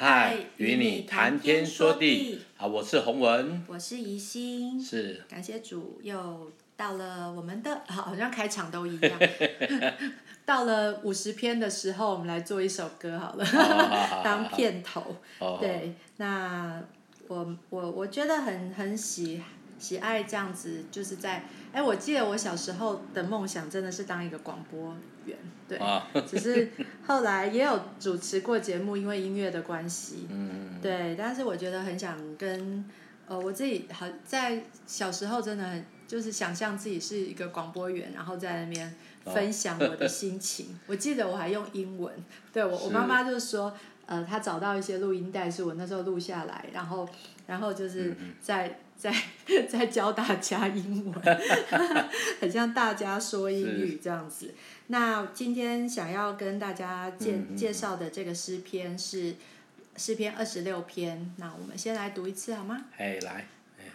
嗨，与你谈天说地。好，我是洪文，我是怡心，是。感谢主，又到了我们的，好像开场都一样。到了五十篇的时候，我们来做一首歌好了，当片头。对，那我我我觉得很很喜喜爱这样子，就是在。哎，我记得我小时候的梦想真的是当一个广播员，对，只是后来也有主持过节目，因为音乐的关系，嗯，对，但是我觉得很想跟，呃，我自己好在小时候真的很就是想象自己是一个广播员，然后在那边分享我的 心情。我记得我还用英文，对，我我妈妈就说，呃，她找到一些录音带是我那时候录下来，然后然后就是在。在 在教大家英文，很像大家说英语这样子。那今天想要跟大家介、嗯、介绍的这个诗篇是诗篇二十六篇。那我们先来读一次好吗？哎，来。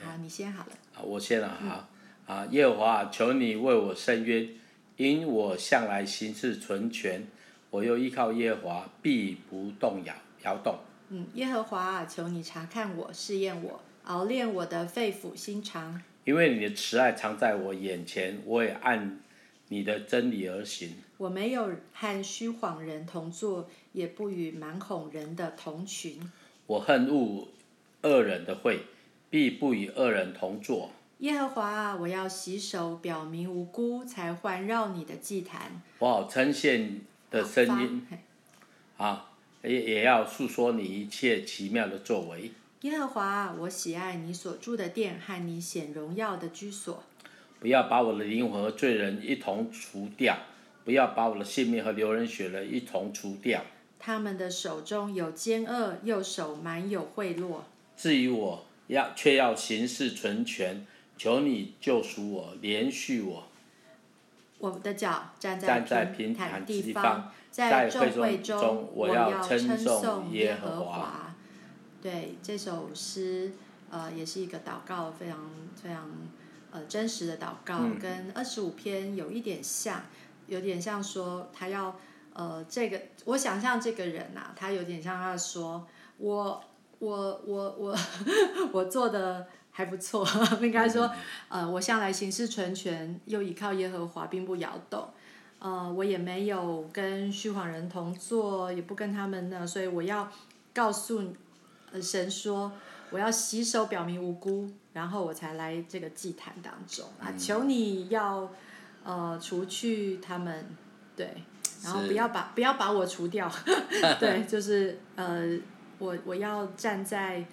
好，你先好了。啊，我先了哈。嗯、啊，耶和华，求你为我伸冤，因我向来行事存全，我又依靠耶和华，必不动摇摇动。嗯，耶和华，求你查看我，试验我。熬炼我的肺腑心肠，因为你的慈爱常在我眼前，我也按你的真理而行。我没有和虚谎人同坐，也不与蛮哄人的同群。我恨恶恶人的会，必不与恶人同坐。耶和华啊，我要洗手，表明无辜，才环绕你的祭坛。我好称谢的声音，啊，也也要述说你一切奇妙的作为。耶和华，我喜爱你所住的殿和你显荣耀的居所。不要把我的灵魂和罪人一同除掉，不要把我的性命和流人血人一同除掉。他们的手中有奸恶，右手满有贿赂。至于我，要却要行事存全，求你救赎我，怜恤我。我的脚站在平坦地方，在众会中，我要称颂耶和华。对这首诗，呃，也是一个祷告，非常非常呃真实的祷告，嗯、跟二十五篇有一点像，有点像说他要呃这个，我想象这个人呐、啊，他有点像他说，我我我我 我做的还不错，应该说，呃，我向来行事纯全，又倚靠耶和华，并不摇动，呃，我也没有跟虚谎人同坐，也不跟他们呢，所以我要告诉你。神说：“我要洗手，表明无辜，然后我才来这个祭坛当中。啊！求你要呃除去他们，对，然后不要把不要把我除掉，对，就是呃我我要站在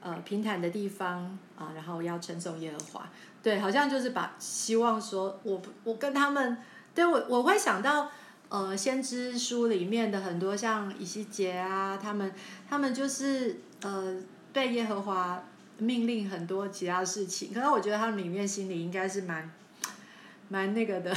呃平坦的地方啊，然后要称颂耶和华，对，好像就是把希望说我我跟他们，对我我会想到呃先知书里面的很多像以西结啊，他们他们就是。”呃，被耶和华命令很多其他事情，可是我觉得他们里面心里应该是蛮，蛮那个的，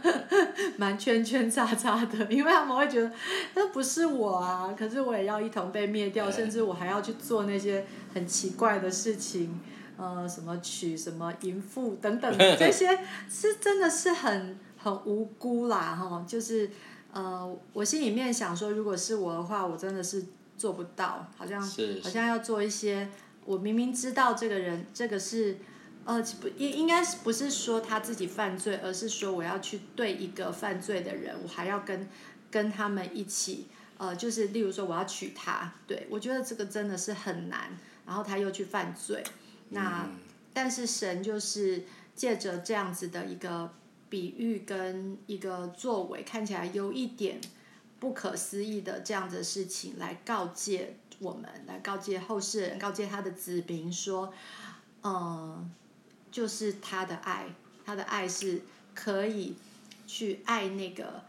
蛮圈圈叉叉的，因为他们会觉得那不是我啊，可是我也要一同被灭掉，甚至我还要去做那些很奇怪的事情，呃，什么娶什么淫妇等等，这些是真的是很很无辜啦，哈，就是呃，我心里面想说，如果是我的话，我真的是。做不到，好像好像要做一些。我明明知道这个人，这个是，呃，不应应该是不是说他自己犯罪，而是说我要去对一个犯罪的人，我还要跟跟他们一起，呃，就是例如说我要娶她，对，我觉得这个真的是很难。然后他又去犯罪，那但是神就是借着这样子的一个比喻跟一个作为，看起来有一点。不可思议的这样子的事情来告诫我们，来告诫后世人，告诫他的子民说，嗯，就是他的爱，他的爱是可以去爱那个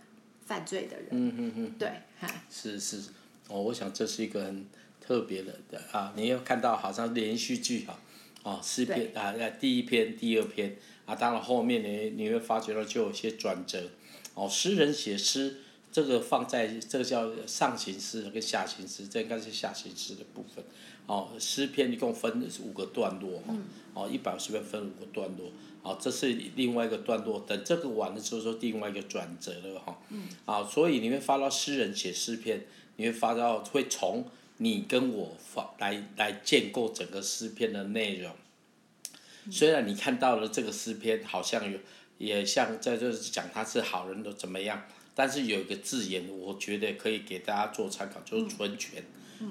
犯罪的人。嗯嗯嗯，对，哈是是，哦，我想这是一个很特别的的啊，你要看到好像连续剧哈，哦，四篇啊，第一篇、第二篇啊，当然后面呢你会发觉到就有些转折，哦，诗人写诗。这个放在这个叫上行诗跟下行诗，这应该是下行诗的部分。哦，诗篇一共分五个段落哈，哦，一百五十篇分五个段落，哦，这是另外一个段落。等这个完了之后，说另外一个转折了哈。啊，所以你会发到诗人写诗篇，你会发到会从你跟我发来来建构整个诗篇的内容。虽然你看到了这个诗篇，好像有也像在这讲他是好人的怎么样，但是有一个字眼，我觉得可以给大家做参考，就是纯全，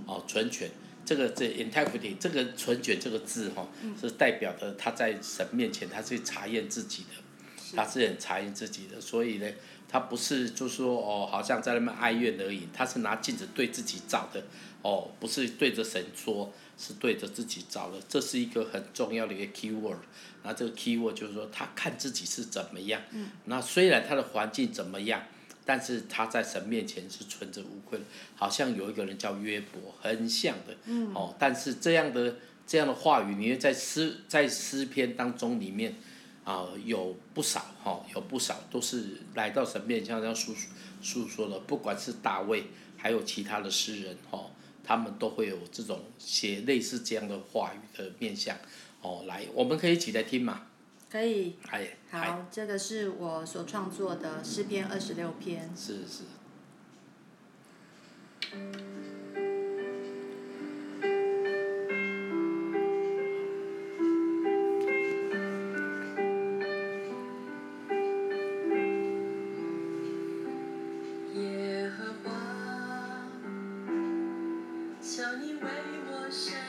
哦，纯全。这个这 integrity 这个纯全这个字哈，是代表的他在神面前他是查验自己的，他是很查验自己的，所以呢，他不是就说哦，好像在那边哀怨而已，他是拿镜子对自己照的，哦，不是对着神说，是对着自己找的，这是一个很重要的一个 key word，那这个 key word 就是说他看自己是怎么样，那虽然他的环境怎么样。但是他在神面前是纯洁无愧的，好像有一个人叫约伯，很像的。嗯、哦，但是这样的这样的话语，你在诗在诗篇当中里面，啊、呃，有不少哈、哦，有不少都是来到神面前这样诉诉说的，不管是大卫，还有其他的诗人哈、哦，他们都会有这种写类似这样的话语的面向，哦，来，我们可以一起来听嘛。可以，哎好，这个是我所创作的诗篇二十六篇。是是。你为我扇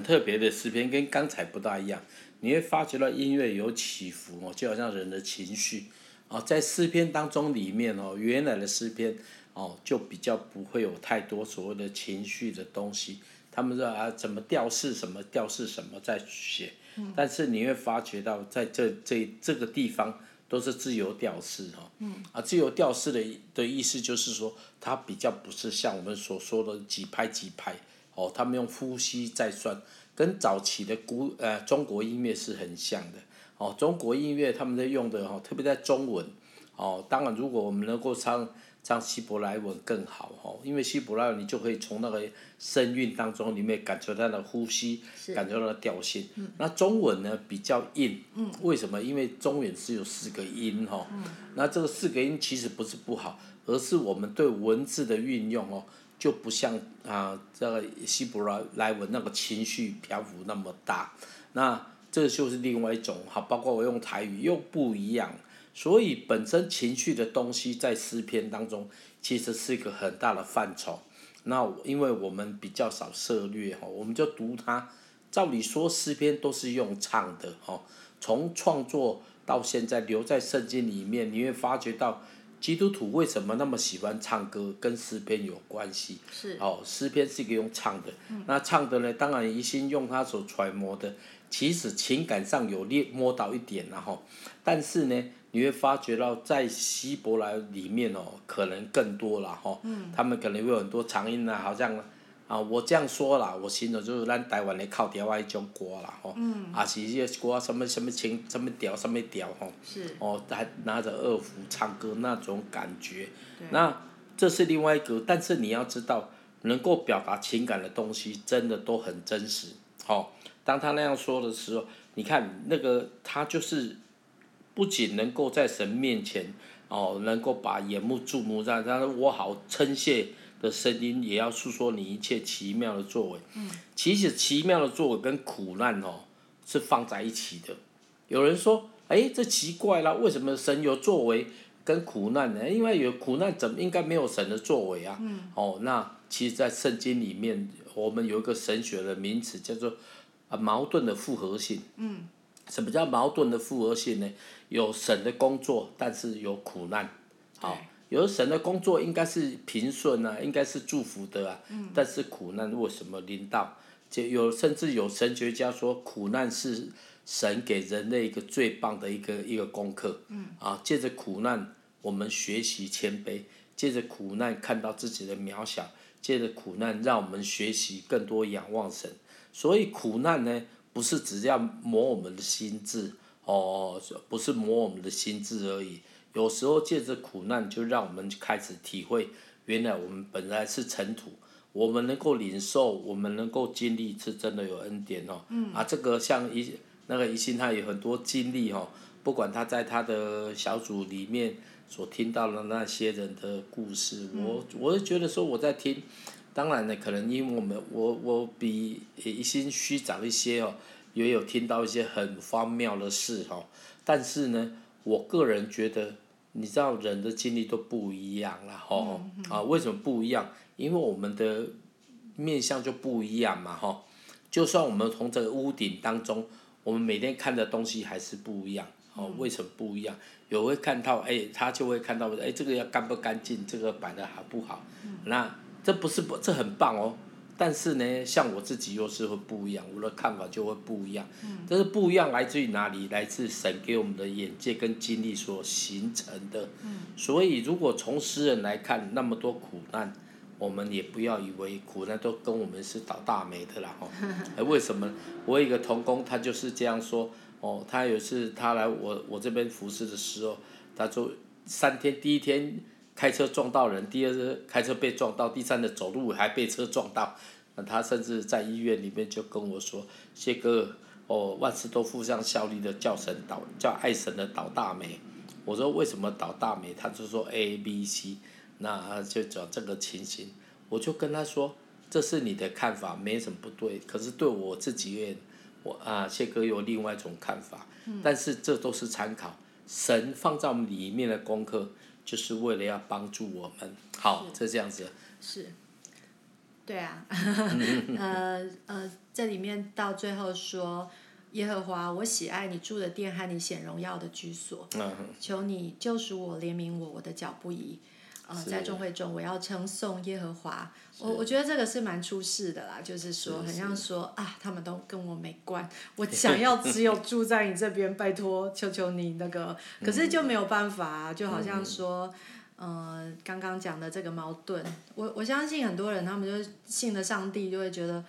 很特别的诗篇，跟刚才不大一样。你会发觉到音乐有起伏哦，就好像人的情绪。哦，在诗篇当中里面哦，原来的诗篇哦，就比较不会有太多所谓的情绪的东西。他们说啊，怎么调式什么调式什么在写，但是你会发觉到在这这这个地方都是自由调式哦。啊，自由调式的的意思就是说，它比较不是像我们所说的几拍几拍。哦，他们用呼吸在算，跟早期的古呃中国音乐是很像的。哦，中国音乐他们在用的哦，特别在中文。哦，当然如果我们能够唱唱希伯来文更好哦，因为希伯来文你就可以从那个声韵当中里面感觉到它的呼吸，感觉到它的调性。嗯、那中文呢比较硬。嗯。为什么？因为中文是有四个音哈。嗯。那这个四个音其实不是不好，而是我们对文字的运用哦。就不像啊，这个希伯来文那个情绪漂浮那么大。那这就是另外一种哈，包括我用台语又不一样，所以本身情绪的东西在诗篇当中其实是一个很大的范畴。那因为我们比较少涉猎哈，我们就读它。照理说诗篇都是用唱的哈，从创作到现在留在圣经里面，你会发觉到基督徒为什么那么喜欢唱歌，跟诗篇有关系。是。哦，诗篇是一个用唱的，嗯、那唱的呢，当然一心用他所揣摩的。其实情感上有略摸到一点然后，但是呢，你会发觉到在希伯来里面哦，可能更多了哈。嗯。他们可能会有很多长音啊，好像啊，我这样说啦，我形容就是咱台湾的靠调啊一种歌啦吼。嗯。啊是一些歌什么什么情什么调什么调吼。是。哦，还拿着二胡唱歌那种感觉。那这是另外一个，但是你要知道，能够表达情感的东西，真的都很真实，哦当他那样说的时候，你看那个他就是，不仅能够在神面前哦，能够把眼目注目在，但是我好称谢的声音，也要诉说你一切奇妙的作为。嗯。其实奇妙的作为跟苦难哦是放在一起的。有人说，哎，这奇怪了，为什么神有作为跟苦难呢？因为有苦难，怎么应该没有神的作为啊？嗯。哦，那其实，在圣经里面，我们有一个神学的名词叫做。啊，矛盾的复合性。嗯。什么叫矛盾的复合性呢？有神的工作，但是有苦难。好，有神的工作应该是平顺啊，应该是祝福的啊。嗯。但是苦难为什么临到？就有甚至有神学家说，苦难是神给人类一个最棒的一个一个功课。嗯。啊，借着苦难，我们学习谦卑；借着苦难，看到自己的渺小；借着苦难，让我们学习更多仰望神。所以苦难呢，不是只要磨我们的心智，哦，不是磨我们的心智而已。有时候借着苦难，就让我们开始体会，原来我们本来是尘土，我们能够领受，我们能够经历，是真的有恩典哦。嗯。啊，这个像一那个一心，他有很多经历哦，不管他在他的小组里面所听到的那些人的故事，嗯、我我是觉得说我在听。当然呢，可能因为我们我我比一心虚长一些哦，也有听到一些很荒谬的事哦。但是呢，我个人觉得，你知道人的经历都不一样了哈。啊，为什么不一样？因为我们的面相就不一样嘛吼。就算我们从这个屋顶当中，我们每天看的东西还是不一样。哦，为什么不一样？有会看到哎，他就会看到哎，这个要干不干净，这个摆的好不好？那。这不是不，这很棒哦，但是呢，像我自己又是会不一样，我的看法就会不一样。嗯。但是不一样来自于哪里？来自神给我们的眼界跟经历所形成的。嗯。所以，如果从诗人来看，那么多苦难，我们也不要以为苦难都跟我们是倒大霉的啦。哦。为什么？我有一个同工，他就是这样说。哦，他有一次他来我我这边服侍的时候，他说三天，第一天。开车撞到人，第二是开车被撞到，第三的走路还被车撞到，那他甚至在医院里面就跟我说：“谢哥，哦，万事都互相效力的，叫神倒，叫爱神的倒大霉。”我说：“为什么倒大霉？”他就说：“A、B、C，那就讲这个情形。”我就跟他说：“这是你的看法，没什么不对。可是对我自己，我啊，谢哥有另外一种看法。嗯、但是这都是参考，神放在我们里面的功课。”就是为了要帮助我们，好，是这样子。是，对啊，呃呃，这里面到最后说，耶和华，我喜爱你住的殿和你显荣耀的居所，嗯、求你救赎我，怜悯我，我的脚不移。呃，在众会中，我要称颂耶和华。我我觉得这个是蛮出世的啦，就是说，很像说啊，他们都跟我没关，我想要只有住在你这边，拜托，求求你那个，可是就没有办法啊，就好像说。呃，刚刚讲的这个矛盾，我我相信很多人他们就信了上帝，就会觉得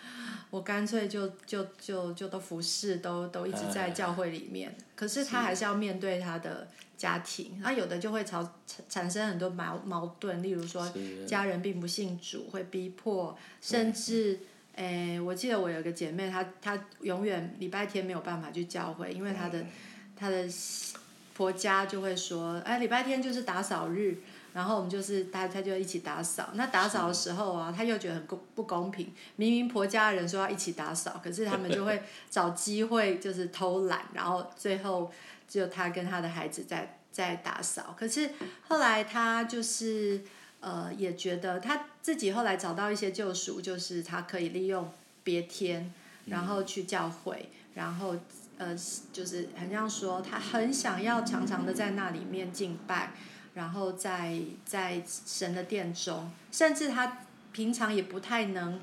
我干脆就就就就都服侍，都都一直在教会里面。可是他还是要面对他的家庭，那有的就会产产生很多矛矛盾，例如说家人并不信主，会逼迫，甚至，诶，我记得我有个姐妹，她她永远礼拜天没有办法去教会，因为她的她的婆家就会说，哎，礼拜天就是打扫日。然后我们就是她她就一起打扫。那打扫的时候啊，她又觉得很公不公平，明明婆家人说要一起打扫，可是他们就会找机会就是偷懒，然后最后只有他跟他的孩子在在打扫。可是后来他就是呃也觉得他自己后来找到一些救赎，就是他可以利用别天，然后去教会，然后。呃，就是很像说，他很想要常常的在那里面敬拜，然后在在神的殿中，甚至他平常也不太能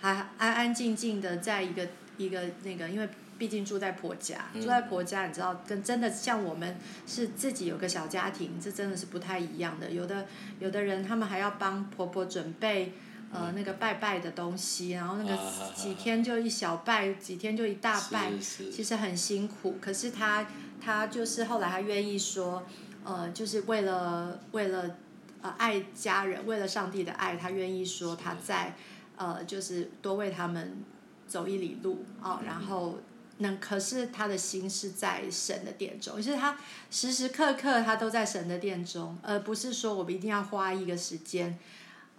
还安安静静的在一个一个那个，因为毕竟住在婆家，住在婆家，你知道，跟真的像我们是自己有个小家庭，这真的是不太一样的。有的有的人他们还要帮婆婆准备。呃，那个拜拜的东西，然后那个几天就一小拜，几天就一大拜，其实很辛苦。可是他他就是后来他愿意说，呃，就是为了为了呃爱家人，为了上帝的爱，他愿意说他在呃就是多为他们走一里路啊，然后那可是他的心是在神的殿中，就是他时时刻刻他都在神的殿中，而不是说我们一定要花一个时间。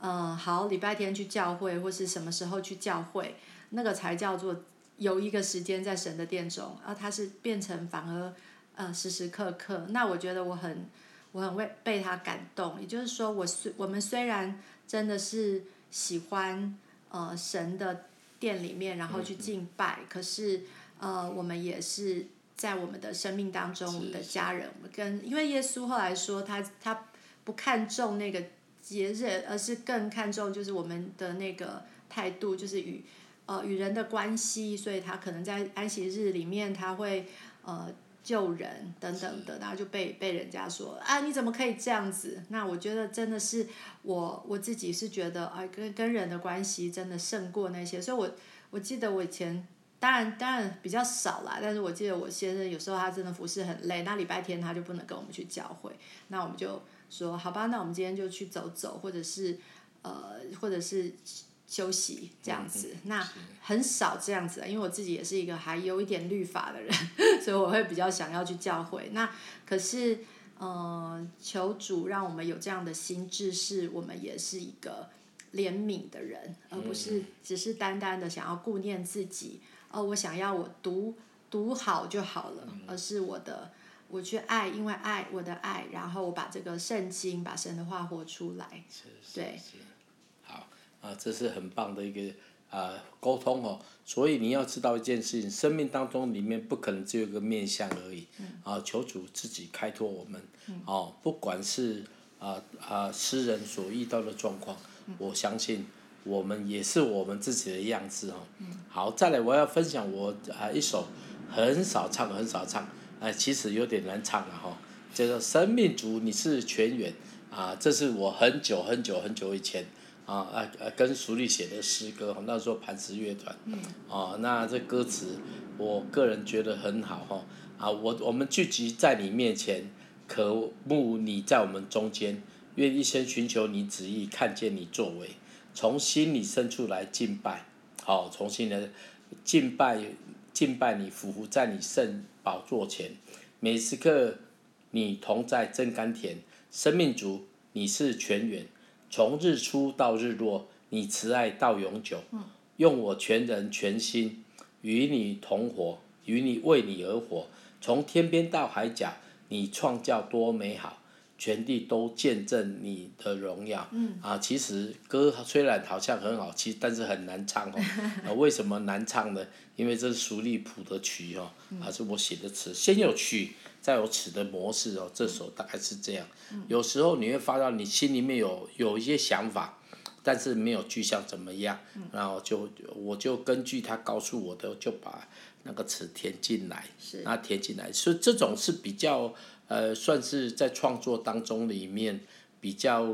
嗯，好，礼拜天去教会，或是什么时候去教会，那个才叫做有一个时间在神的殿中，而他是变成反而，呃，时时刻刻。那我觉得我很，我很为被他感动。也就是说，我虽我们虽然真的是喜欢呃神的殿里面，然后去敬拜，可是呃我们也是在我们的生命当中，我们的家人，我们跟因为耶稣后来说他他不看重那个。节日，而是更看重就是我们的那个态度，就是与呃与人的关系，所以他可能在安息日里面他会呃救人等等的，然后就被被人家说啊你怎么可以这样子？那我觉得真的是我我自己是觉得啊跟跟人的关系真的胜过那些，所以我我记得我以前当然当然比较少啦，但是我记得我先生有时候他真的服侍很累，那礼拜天他就不能跟我们去教会，那我们就。说好吧，那我们今天就去走走，或者是，呃，或者是休息这样子。嗯、那很少这样子，因为我自己也是一个还有一点律法的人，所以我会比较想要去教会。那可是，呃，求主让我们有这样的心智，是我们也是一个怜悯的人，而不是只是单单的想要顾念自己。哦，我想要我读读好就好了，而是我的。我去爱，因为爱我的爱，然后我把这个圣经，把神的话活出来。是是是。对。好，啊，这是很棒的一个啊沟通哦。所以你要知道一件事情，生命当中里面不可能只有一个面相而已。嗯。啊，求主自己开拓我们。嗯。哦，不管是啊啊诗人所遇到的状况，嗯，我相信我们也是我们自己的样子哦。嗯。好，再来我要分享我啊一首很少唱很少唱。哎，其实有点难唱了哈，叫做《生命主你是泉源》啊，这是我很久很久很久以前啊啊跟淑丽写的诗歌，那时候磐石乐团，哦、啊，那这歌词我个人觉得很好哈啊，我我们聚集在你面前，渴慕你在我们中间，愿一生寻求你旨意，看见你作为，从心里深处来敬拜，好、从心里敬拜敬拜你，匍匐在你圣。宝座前，每时刻你同在真甘甜。生命主，你是泉源，从日出到日落，你慈爱到永久。用我全人全心与你同活，与你为你而活。从天边到海角，你创造多美好。全地都见证你的荣耀。嗯。啊，其实歌虽然好像很好，其实但是很难唱哦。啊，为什么难唱呢？因为这是淑丽谱的曲哦，啊是我写的词。先有曲，再有词的模式哦。这首大概是这样。有时候你会发到你心里面有有一些想法，但是没有具象怎么样，然后就我就根据他告诉我的，就把那个词填进来。是。那填进来，所以这种是比较。呃，算是在创作当中里面比较，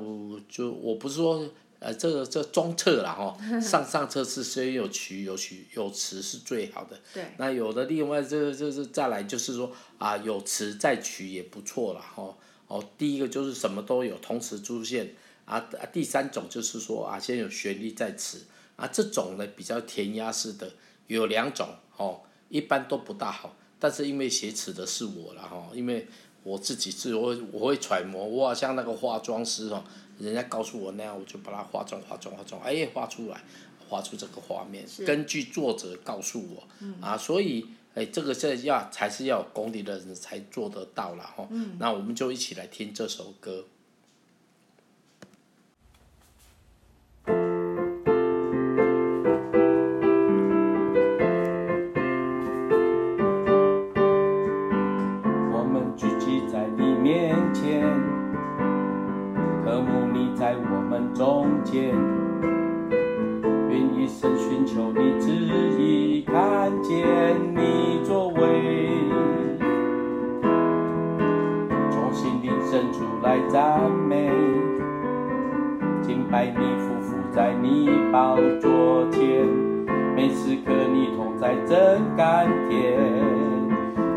就我不是说呃这个这中策啦哈，上上策是虽然有曲有曲有词是最好的。对。那有的另外这个就是再来就是说啊有词再曲也不错了哈哦，第一个就是什么都有同时出现啊，第三种就是说啊先有旋律再词啊这种呢比较填鸭式的有两种哦，一般都不大好，但是因为写词的是我了哈，因为。我自己是我我会揣摩，我好像那个化妆师哦，人家告诉我那样，我就把它化妆化妆化妆，哎，画出来，画出这个画面，根据作者告诉我，嗯、啊，所以哎，这个是要才是要有功力的人才做得到了哈。嗯、那我们就一起来听这首歌。中间愿一生寻求你旨意，看见你作为，从心灵深处来赞美，敬拜你，伏伏在你宝座前，每时刻你同在，真甘甜，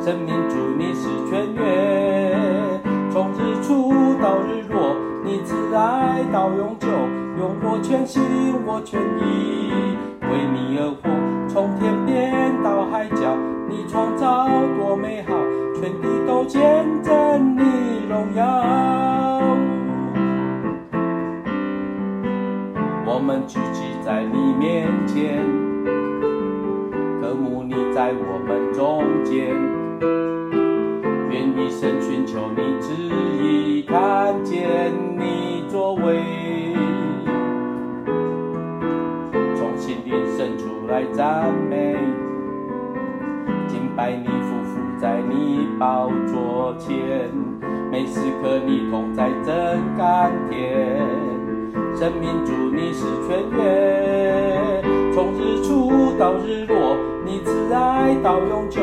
生命主，你是全源，从日出到日。来到永久，用我全心，我全意，为你而活，从天边到海角，你创造多美好，全地都见证你荣耀。我们聚集在你面前，渴慕你在我们中间，愿一生寻求你，旨意看见你。从心灵深处来赞美，敬拜你，匍匐在你宝座前，每时刻你同在真甘甜，生命主你是全源，从日出到日落，你慈爱到永久，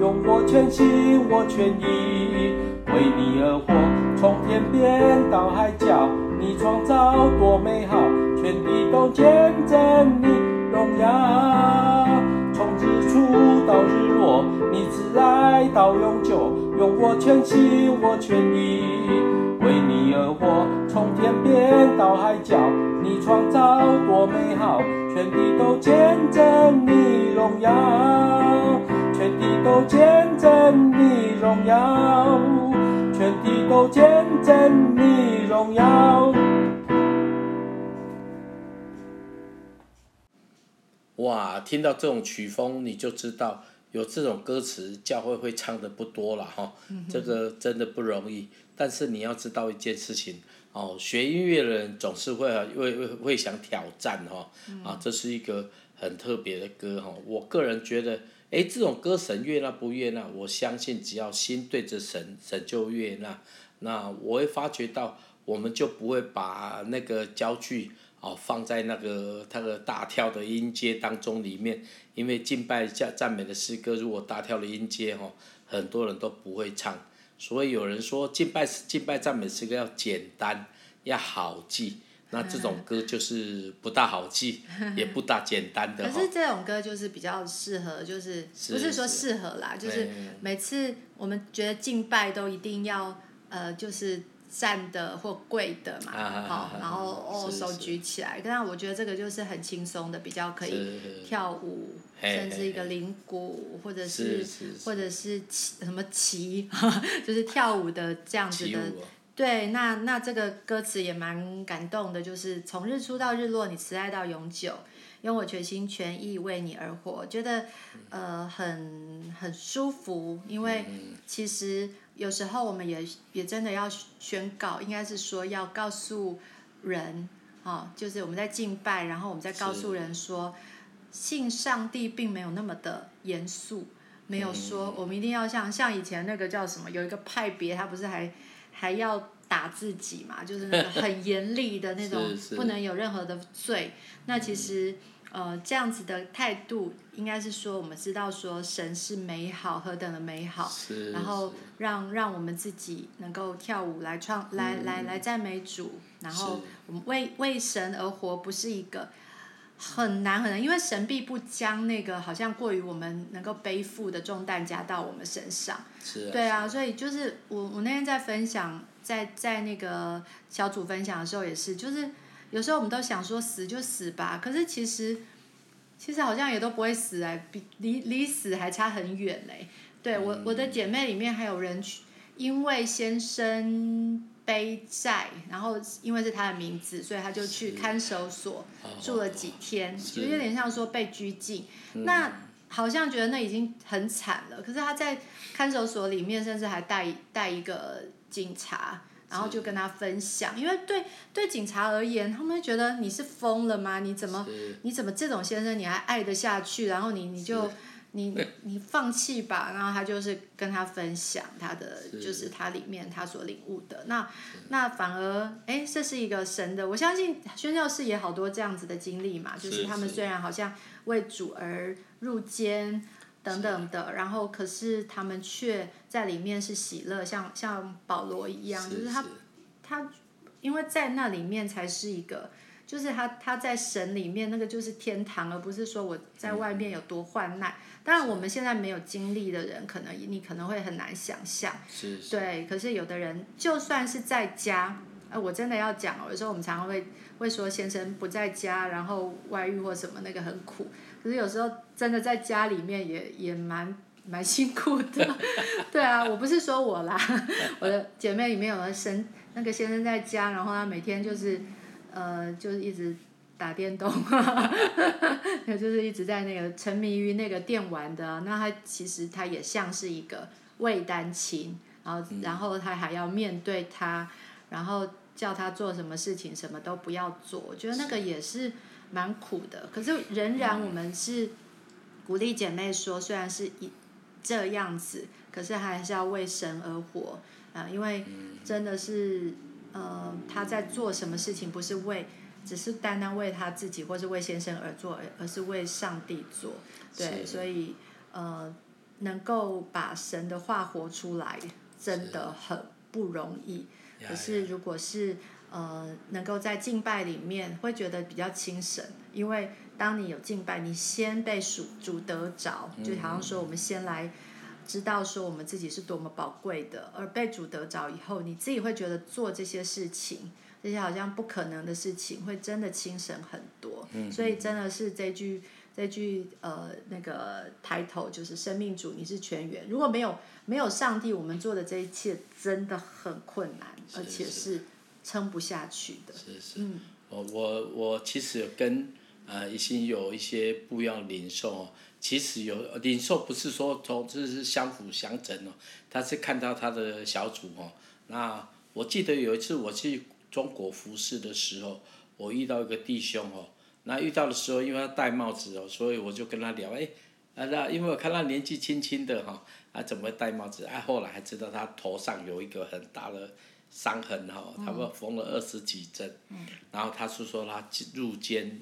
用我全心，我全意。为你而活，从天边到海角，你创造多美好，全地都见证你荣耀。从日出到日落，你慈爱到永久，用我全心我全意为你而活。从天边到海角，你创造多美好，全地都见证你荣耀，全地都见证你荣耀。哇，听到这种曲风，你就知道有这种歌词，教会会唱的不多了哈。嗯、这个真的不容易。但是你要知道一件事情哦，学音乐的人总是会会会会想挑战哈。嗯、啊，这是一个很特别的歌哈。我个人觉得，哎，这种歌神悦纳不悦纳？我相信只要心对着神，神就悦纳。那我会发觉到，我们就不会把那个焦距。哦，放在那个他的大跳的音阶当中里面，因为敬拜赞赞美的诗歌，如果大跳的音阶哦，很多人都不会唱，所以有人说敬拜敬拜赞美诗歌要简单，要好记，那这种歌就是不大好记，也不大简单的。可是这种歌就是比较适合，就是不是说适合啦，就是每次我们觉得敬拜都一定要呃，就是。站的或跪的嘛，好，然后哦手举起来，但我觉得这个就是很轻松的，比较可以跳舞，甚至一个灵鼓，或者是或者是旗什么旗，就是跳舞的这样子的。对，那那这个歌词也蛮感动的，就是从日出到日落，你慈爱到永久，用我全心全意为你而活，觉得呃很很舒服，因为其实。有时候我们也也真的要宣告，应该是说要告诉人，哦，就是我们在敬拜，然后我们在告诉人说，信上帝并没有那么的严肃，没有说我们一定要像像以前那个叫什么，有一个派别，他不是还还要打自己嘛，就是那 个很严厉的那种，不能有任何的罪。那其实。呃，这样子的态度，应该是说，我们知道说神是美好，何等的美好，是然后让让我们自己能够跳舞来创，来来来赞美主，然后我们为为神而活，不是一个很难很难，因为神必不将那个好像过于我们能够背负的重担加到我们身上，是啊对啊，所以就是我我那天在分享，在在那个小组分享的时候也是，就是。有时候我们都想说死就死吧，可是其实，其实好像也都不会死哎，比离离死还差很远嘞。对我我的姐妹里面还有人去，因为先生背债，然后因为是他的名字，所以他就去看守所住了几天，就有点像说被拘禁。那好像觉得那已经很惨了，可是他在看守所里面，甚至还带带一个警察。然后就跟他分享，因为对对警察而言，他们会觉得你是疯了吗？你怎么你怎么这种先生你还爱得下去？然后你你就你你放弃吧。然后他就是跟他分享他的，就是他里面他所领悟的。那那反而哎，这是一个神的，我相信宣教士也好多这样子的经历嘛，就是他们虽然好像为主而入监。等等的，然后可是他们却在里面是喜乐，像像保罗一样，就是他他因为在那里面才是一个，就是他他在神里面那个就是天堂，而不是说我在外面有多患难。嗯、当然我们现在没有经历的人，可能你可能会很难想象，是是对。可是有的人就算是在家，呃，我真的要讲，有时候我们常常会会说先生不在家，然后外遇或什么那个很苦。可是有时候真的在家里面也也蛮蛮辛苦的，对啊，我不是说我啦，我的姐妹里面有个生那个先生在家，然后他每天就是，呃，就是一直打电动，就是一直在那个沉迷于那个电玩的，那他其实他也像是一个未单亲，然后然后他还要面对他，然后叫他做什么事情什么都不要做，我觉得那个也是。蛮苦的，可是仍然我们是鼓励姐妹说，虽然是一这样子，可是还是要为神而活。啊，呃，因为真的是呃他在做什么事情，不是为只是单单为他自己或是为先生而做，而而是为上帝做，对，所以呃能够把神的话活出来，真的很不容易。可是如果是呃，能够在敬拜里面会觉得比较轻神，因为当你有敬拜，你先被属主得着，就好像说我们先来知道说我们自己是多么宝贵的，而被主得着以后，你自己会觉得做这些事情，这些好像不可能的事情，会真的轻省很多。所以真的是这句这句呃那个抬头就是生命主，你是全源。如果没有没有上帝，我们做的这一切真的很困难，而且是。撑不下去的。是是，嗯、我我我其实跟呃已经有一些不一样的领受哦。其实有领受不是说从这是相辅相成哦，他是看到他的小组哦。那我记得有一次我去中国服侍的时候，我遇到一个弟兄哦。那遇到的时候，因为他戴帽子哦，所以我就跟他聊，哎，啊那因为我看他年纪轻轻的哈，啊怎么会戴帽子？哎、啊，后来还知道他头上有一个很大的。伤痕哈，他们缝了二十几针，嗯、然后他是说他入监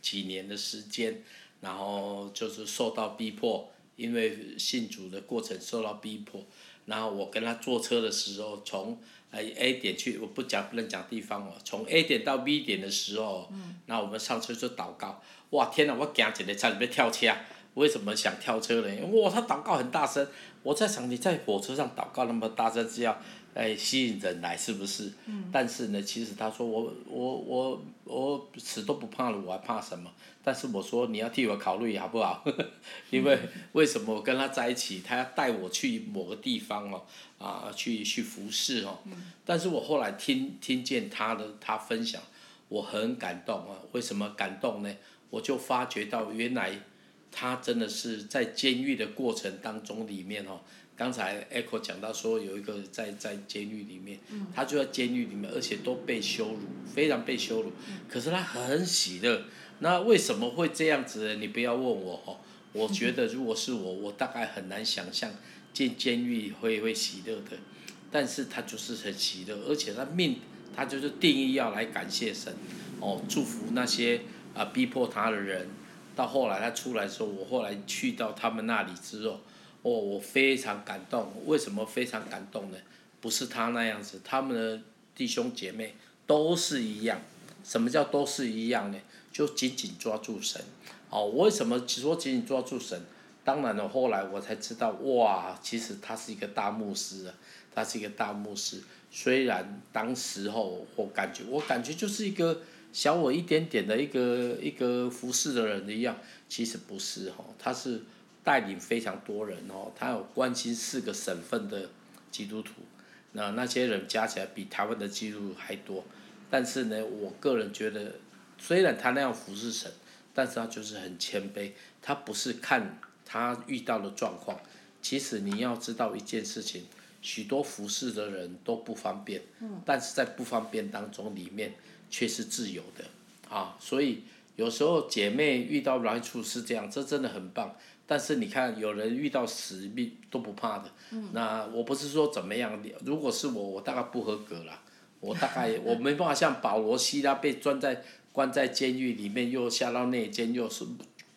几年的时间，然后就是受到逼迫，因为信主的过程受到逼迫，然后我跟他坐车的时候，从 A 点去，我不讲不能讲地方哦，从 A 点到 B 点的时候，嗯、然后我们上车就祷告，哇天哪，我惊起来在里面跳车，为什么想跳车呢？哇，他祷告很大声，我在想你在火车上祷告那么大声是要。哎，吸引人来是不是？嗯、但是呢，其实他说我我我我死都不怕了，我还怕什么？但是我说你要替我考虑好不好？因为为什么我跟他在一起，他要带我去某个地方哦，啊，去去服侍哦。嗯、但是我后来听听见他的他分享，我很感动啊。为什么感动呢？我就发觉到原来他真的是在监狱的过程当中里面哦。刚才 Echo 讲到说有一个在在监狱里面，他就在监狱里面，而且都被羞辱，非常被羞辱。可是他很喜乐。那为什么会这样子呢？你不要问我哦。我觉得如果是我，我大概很难想象进监狱会会喜乐的。但是他就是很喜乐，而且他命他就是定义要来感谢神，哦，祝福那些啊逼迫他的人。到后来他出来的时候，我后来去到他们那里之后。哦，我非常感动。为什么非常感动呢？不是他那样子，他们的弟兄姐妹都是一样。什么叫都是一样呢？就紧紧抓住神。哦，为什么说紧紧抓住神？当然了，后来我才知道，哇，其实他是一个大牧师啊，他是一个大牧师。虽然当时候我感觉，我感觉就是一个小我一点点的一个一个服侍的人一样，其实不是哈，他是。带领非常多人哦，他有关心四个省份的基督徒，那那些人加起来比台湾的基督徒还多，但是呢，我个人觉得，虽然他那样服侍神，但是他就是很谦卑，他不是看他遇到的状况。其实你要知道一件事情，许多服侍的人都不方便，但是在不方便当中里面却是自由的啊。所以有时候姐妹遇到难处是这样，这真的很棒。但是你看，有人遇到死命都不怕的。嗯、那我不是说怎么样，如果是我，我大概不合格了。我大概 我没办法像保罗、西拉被关在关在监狱里面，又下到内监，又是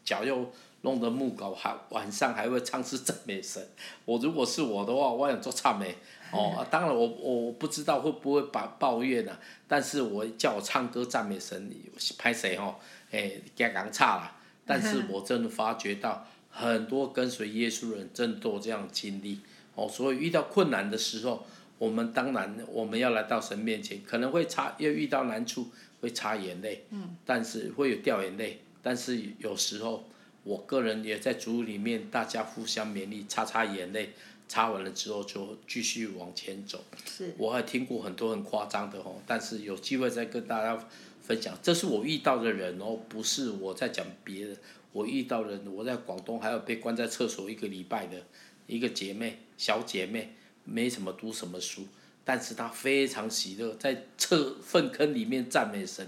脚又弄得木狗，还晚上还会唱诗赞美神。我如果是我的话，我想做唱美。哦，啊、当然我我不知道会不会把抱怨呢、啊？但是我叫我唱歌赞美神，拍谁哦？哎，刚刚差了。但是我真的发觉到。很多跟随耶稣的人真的都有这样经历。哦，所以遇到困难的时候，我们当然我们要来到神面前，可能会擦，又遇到难处会擦眼泪，嗯，但是会有掉眼泪，但是有时候我个人也在主里面，大家互相勉励，擦擦眼泪，擦完了之后就继续往前走。是，我还听过很多很夸张的哦，但是有机会再跟大家分享，这是我遇到的人哦，不是我在讲别人。我遇到人，我在广东还有被关在厕所一个礼拜的一个姐妹，小姐妹，没什么读什么书，但是她非常喜乐，在厕粪坑里面赞美神，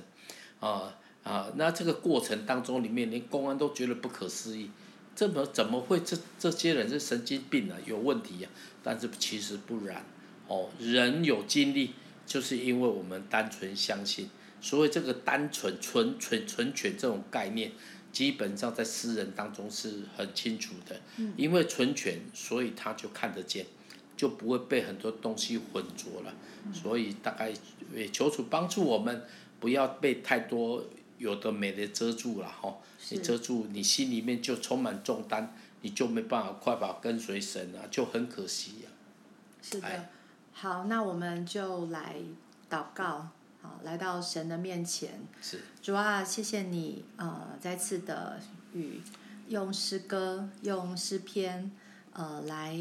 啊啊，那这个过程当中里面连公安都觉得不可思议，这么怎么会这这些人是神经病啊，有问题、啊？但是其实不然，哦，人有经历，就是因为我们单纯相信，所以这个单纯纯纯纯全这种概念。基本上在诗人当中是很清楚的，因为纯全，所以他就看得见，就不会被很多东西混浊了。所以大概也求主帮助我们，不要被太多有的没的遮住了哈。你遮住，你心里面就充满重担，你就没办法快跑跟随神啊，就很可惜呀。是的，好，那我们就来祷告。来到神的面前，是主啊，谢谢你，呃，再次的与用诗歌、用诗篇，呃，来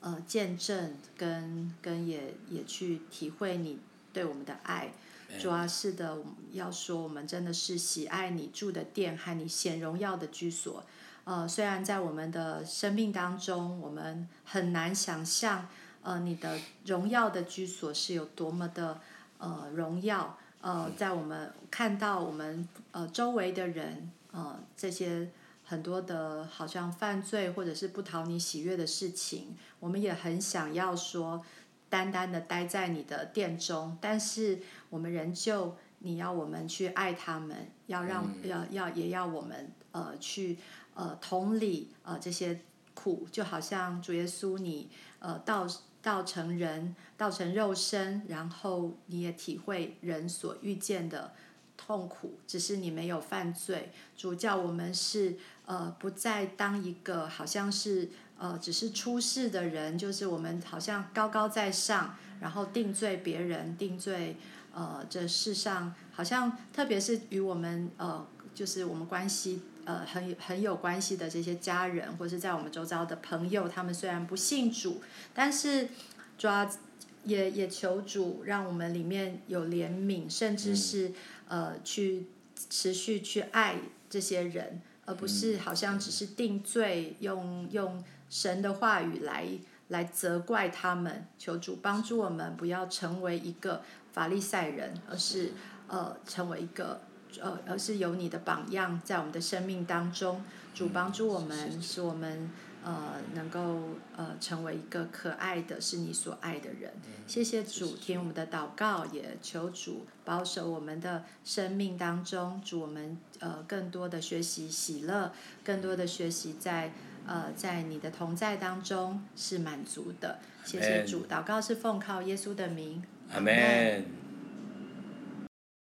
呃见证跟跟也也去体会你对我们的爱。主啊，是的，要说我们真的是喜爱你住的殿和你显荣耀的居所。呃，虽然在我们的生命当中，我们很难想象，呃，你的荣耀的居所是有多么的。呃，荣耀，呃，在我们看到我们呃周围的人，呃，这些很多的，好像犯罪或者是不讨你喜悦的事情，我们也很想要说，单单的待在你的殿中，但是我们仍旧，你要我们去爱他们，要让要要也要我们呃去呃同理呃这些苦，就好像主耶稣你呃到。道成人，道成肉身，然后你也体会人所遇见的痛苦，只是你没有犯罪。主教我们是呃，不再当一个好像是呃，只是出世的人，就是我们好像高高在上，然后定罪别人，定罪呃，这世上好像特别是与我们呃，就是我们关系。呃，很很有关系的这些家人，或是在我们周遭的朋友，他们虽然不信主，但是抓也也求主让我们里面有怜悯，甚至是呃去持续去爱这些人，而不是好像只是定罪，用用神的话语来来责怪他们。求主帮助我们，不要成为一个法利赛人，而是呃成为一个。呃，而是有你的榜样在我们的生命当中，主帮助我们，使我们呃能够呃成为一个可爱的，是你所爱的人。谢谢主，听我们的祷告，也求主保守我们的生命当中，主我们呃更多的学习喜乐，更多的学习在呃在你的同在当中是满足的。谢谢主，祷告是奉靠耶稣的名。阿门。